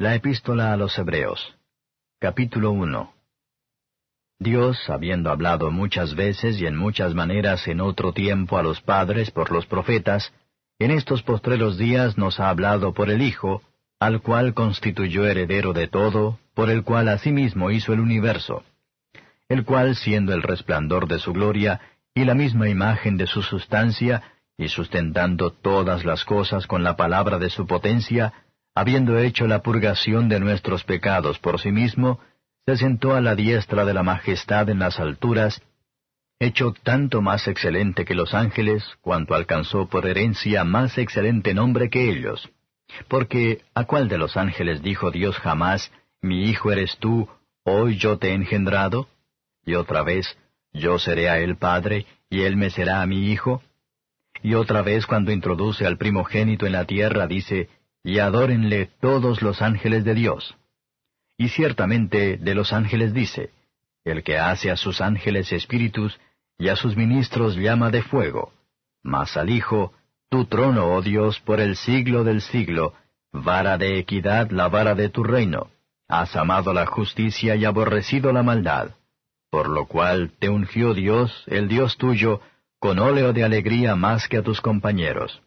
La epístola a los Hebreos. Capítulo 1. Dios, habiendo hablado muchas veces y en muchas maneras en otro tiempo a los padres por los profetas, en estos postreros días nos ha hablado por el Hijo, al cual constituyó heredero de todo, por el cual asimismo hizo el universo, el cual, siendo el resplandor de su gloria y la misma imagen de su sustancia, y sustentando todas las cosas con la palabra de su potencia, habiendo hecho la purgación de nuestros pecados por sí mismo, se sentó a la diestra de la majestad en las alturas, hecho tanto más excelente que los ángeles, cuanto alcanzó por herencia más excelente nombre que ellos. Porque ¿a cuál de los ángeles dijo Dios jamás, mi hijo eres tú, hoy yo te he engendrado? Y otra vez, yo seré a él padre, y él me será a mi hijo? Y otra vez cuando introduce al primogénito en la tierra dice, y adórenle todos los ángeles de Dios. Y ciertamente de los ángeles dice, el que hace a sus ángeles espíritus y a sus ministros llama de fuego, mas al Hijo, tu trono, oh Dios, por el siglo del siglo, vara de equidad la vara de tu reino, has amado la justicia y aborrecido la maldad, por lo cual te ungió Dios, el Dios tuyo, con óleo de alegría más que a tus compañeros.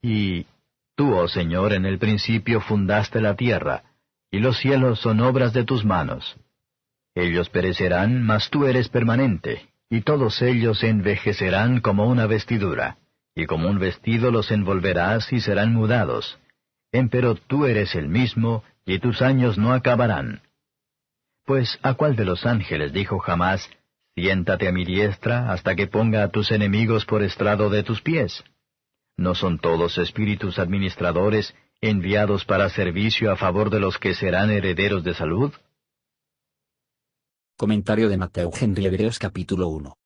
Y Tú, oh Señor, en el principio fundaste la tierra, y los cielos son obras de tus manos. Ellos perecerán, mas tú eres permanente, y todos ellos envejecerán como una vestidura, y como un vestido los envolverás y serán mudados. Empero tú eres el mismo, y tus años no acabarán. Pues ¿a cuál de los ángeles dijo jamás, Siéntate a mi diestra hasta que ponga a tus enemigos por estrado de tus pies? ¿No son todos espíritus administradores enviados para servicio a favor de los que serán herederos de salud? Comentario de Mateo Henry Hebreos capítulo 1.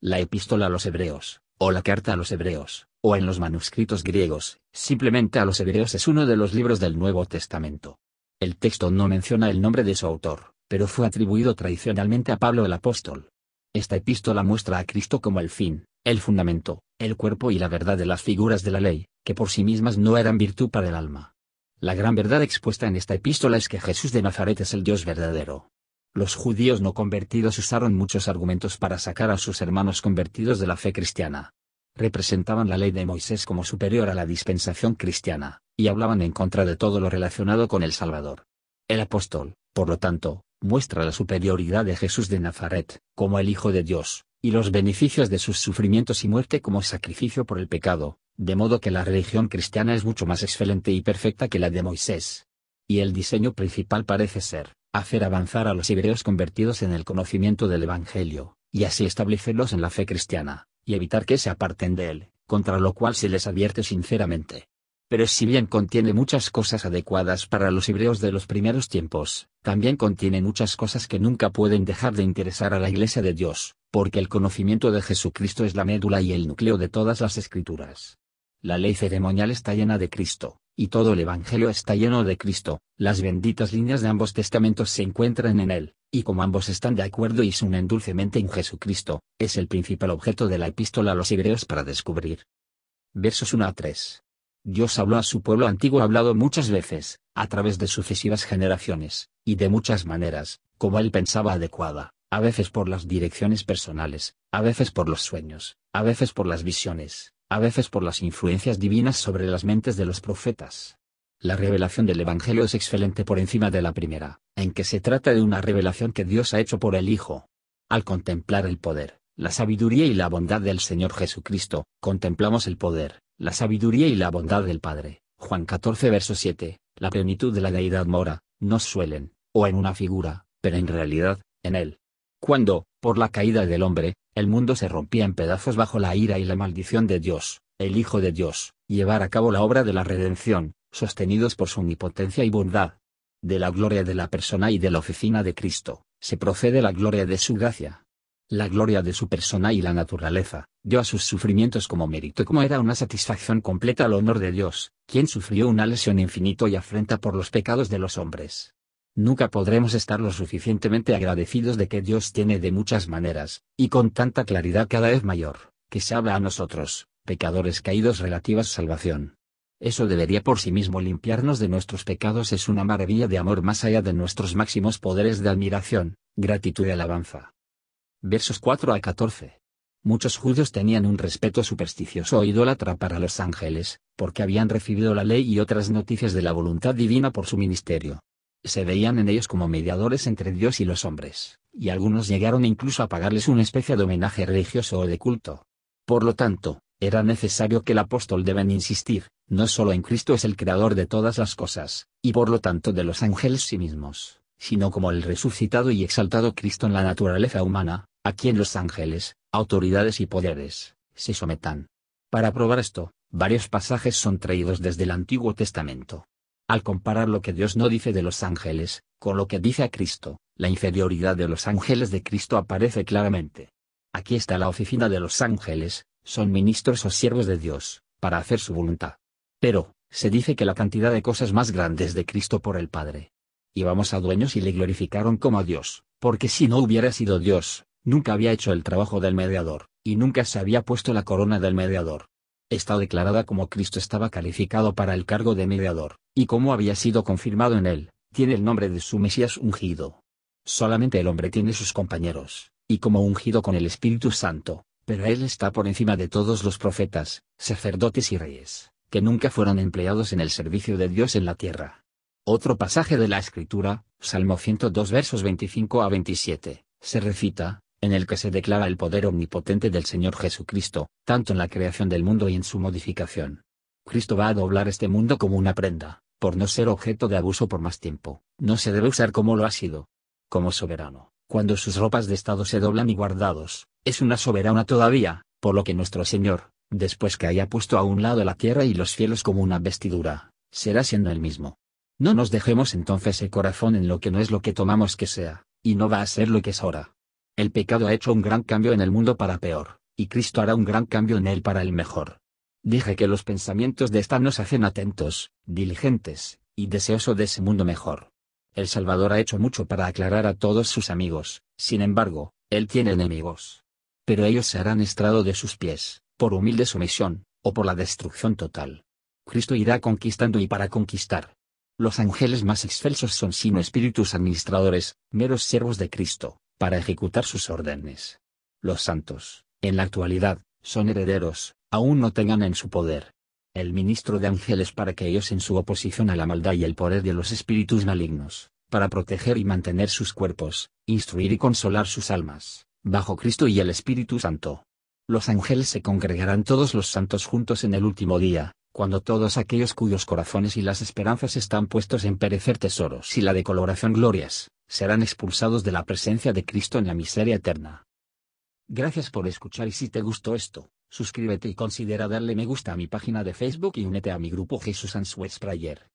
La epístola a los Hebreos, o la carta a los Hebreos, o en los manuscritos griegos, simplemente a los Hebreos es uno de los libros del Nuevo Testamento. El texto no menciona el nombre de su autor, pero fue atribuido tradicionalmente a Pablo el apóstol. Esta epístola muestra a Cristo como el fin, el fundamento, el cuerpo y la verdad de las figuras de la ley, que por sí mismas no eran virtud para el alma. La gran verdad expuesta en esta epístola es que Jesús de Nazaret es el Dios verdadero. Los judíos no convertidos usaron muchos argumentos para sacar a sus hermanos convertidos de la fe cristiana. Representaban la ley de Moisés como superior a la dispensación cristiana, y hablaban en contra de todo lo relacionado con el Salvador. El apóstol, por lo tanto, muestra la superioridad de Jesús de Nazaret, como el Hijo de Dios, y los beneficios de sus sufrimientos y muerte como sacrificio por el pecado, de modo que la religión cristiana es mucho más excelente y perfecta que la de Moisés. Y el diseño principal parece ser, hacer avanzar a los hebreos convertidos en el conocimiento del Evangelio, y así establecerlos en la fe cristiana, y evitar que se aparten de él, contra lo cual se les advierte sinceramente. Pero si bien contiene muchas cosas adecuadas para los hebreos de los primeros tiempos, también contiene muchas cosas que nunca pueden dejar de interesar a la Iglesia de Dios, porque el conocimiento de Jesucristo es la médula y el núcleo de todas las escrituras. La ley ceremonial está llena de Cristo, y todo el Evangelio está lleno de Cristo, las benditas líneas de ambos testamentos se encuentran en él, y como ambos están de acuerdo y se unen dulcemente en Jesucristo, es el principal objeto de la epístola a los hebreos para descubrir. Versos 1 a 3. Dios habló a su pueblo antiguo, ha hablado muchas veces, a través de sucesivas generaciones, y de muchas maneras, como él pensaba adecuada, a veces por las direcciones personales, a veces por los sueños, a veces por las visiones, a veces por las influencias divinas sobre las mentes de los profetas. La revelación del Evangelio es excelente por encima de la primera, en que se trata de una revelación que Dios ha hecho por el Hijo. Al contemplar el poder, la sabiduría y la bondad del Señor Jesucristo, contemplamos el poder, la sabiduría y la bondad del Padre. Juan 14 verso 7, la plenitud de la deidad mora, no suelen, o en una figura, pero en realidad, en él. Cuando, por la caída del hombre, el mundo se rompía en pedazos bajo la ira y la maldición de Dios, el Hijo de Dios, llevar a cabo la obra de la redención, sostenidos por su omnipotencia y bondad. De la gloria de la persona y de la oficina de Cristo, se procede la gloria de su gracia, la gloria de su persona y la naturaleza, dio a sus sufrimientos como mérito como era una satisfacción completa al honor de Dios, quien sufrió una lesión infinito y afrenta por los pecados de los hombres. Nunca podremos estar lo suficientemente agradecidos de que Dios tiene de muchas maneras, y con tanta claridad cada vez mayor, que se habla a nosotros, pecadores caídos relativas salvación. Eso debería por sí mismo limpiarnos de nuestros pecados. Es una maravilla de amor más allá de nuestros máximos poderes de admiración, gratitud y alabanza. Versos 4 a 14. Muchos judíos tenían un respeto supersticioso o idólatra para los ángeles, porque habían recibido la ley y otras noticias de la voluntad divina por su ministerio. Se veían en ellos como mediadores entre Dios y los hombres, y algunos llegaron incluso a pagarles una especie de homenaje religioso o de culto. Por lo tanto, era necesario que el apóstol deben insistir, no solo en Cristo es el creador de todas las cosas, y por lo tanto de los ángeles sí mismos, sino como el resucitado y exaltado Cristo en la naturaleza humana, a quien los ángeles, autoridades y poderes, se sometan. Para probar esto, varios pasajes son traídos desde el Antiguo Testamento. Al comparar lo que Dios no dice de los ángeles, con lo que dice a Cristo, la inferioridad de los ángeles de Cristo aparece claramente. Aquí está la oficina de los ángeles, son ministros o siervos de Dios, para hacer su voluntad. Pero, se dice que la cantidad de cosas más grandes de Cristo por el Padre. Y vamos a dueños y le glorificaron como a Dios, porque si no hubiera sido Dios, nunca había hecho el trabajo del mediador, y nunca se había puesto la corona del mediador. Está declarada como Cristo estaba calificado para el cargo de mediador, y como había sido confirmado en él, tiene el nombre de su Mesías ungido. Solamente el hombre tiene sus compañeros, y como ungido con el Espíritu Santo, pero él está por encima de todos los profetas, sacerdotes y reyes, que nunca fueron empleados en el servicio de Dios en la tierra. Otro pasaje de la Escritura, Salmo 102 versos 25 a 27, se recita, en el que se declara el poder omnipotente del Señor Jesucristo, tanto en la creación del mundo y en su modificación. Cristo va a doblar este mundo como una prenda, por no ser objeto de abuso por más tiempo, no se debe usar como lo ha sido. Como soberano, cuando sus ropas de Estado se doblan y guardados, es una soberana todavía, por lo que nuestro Señor, después que haya puesto a un lado la tierra y los cielos como una vestidura, será siendo el mismo. No nos dejemos entonces el corazón en lo que no es lo que tomamos que sea, y no va a ser lo que es ahora. El pecado ha hecho un gran cambio en el mundo para peor, y Cristo hará un gran cambio en él para el mejor. Dije que los pensamientos de esta nos hacen atentos, diligentes, y deseosos de ese mundo mejor. El Salvador ha hecho mucho para aclarar a todos sus amigos, sin embargo, él tiene enemigos pero ellos se harán estrado de sus pies, por humilde sumisión, o por la destrucción total. Cristo irá conquistando y para conquistar. Los ángeles más excelsos son sino espíritus administradores, meros siervos de Cristo, para ejecutar sus órdenes. Los santos, en la actualidad, son herederos, aún no tengan en su poder. El ministro de ángeles para que ellos en su oposición a la maldad y el poder de los espíritus malignos, para proteger y mantener sus cuerpos, instruir y consolar sus almas, bajo Cristo y el Espíritu Santo. Los ángeles se congregarán todos los santos juntos en el último día, cuando todos aquellos cuyos corazones y las esperanzas están puestos en perecer tesoros y la decoloración glorias, serán expulsados de la presencia de Cristo en la miseria eterna. Gracias por escuchar y si te gustó esto, suscríbete y considera darle me gusta a mi página de Facebook y únete a mi grupo Jesús Answers Prayer.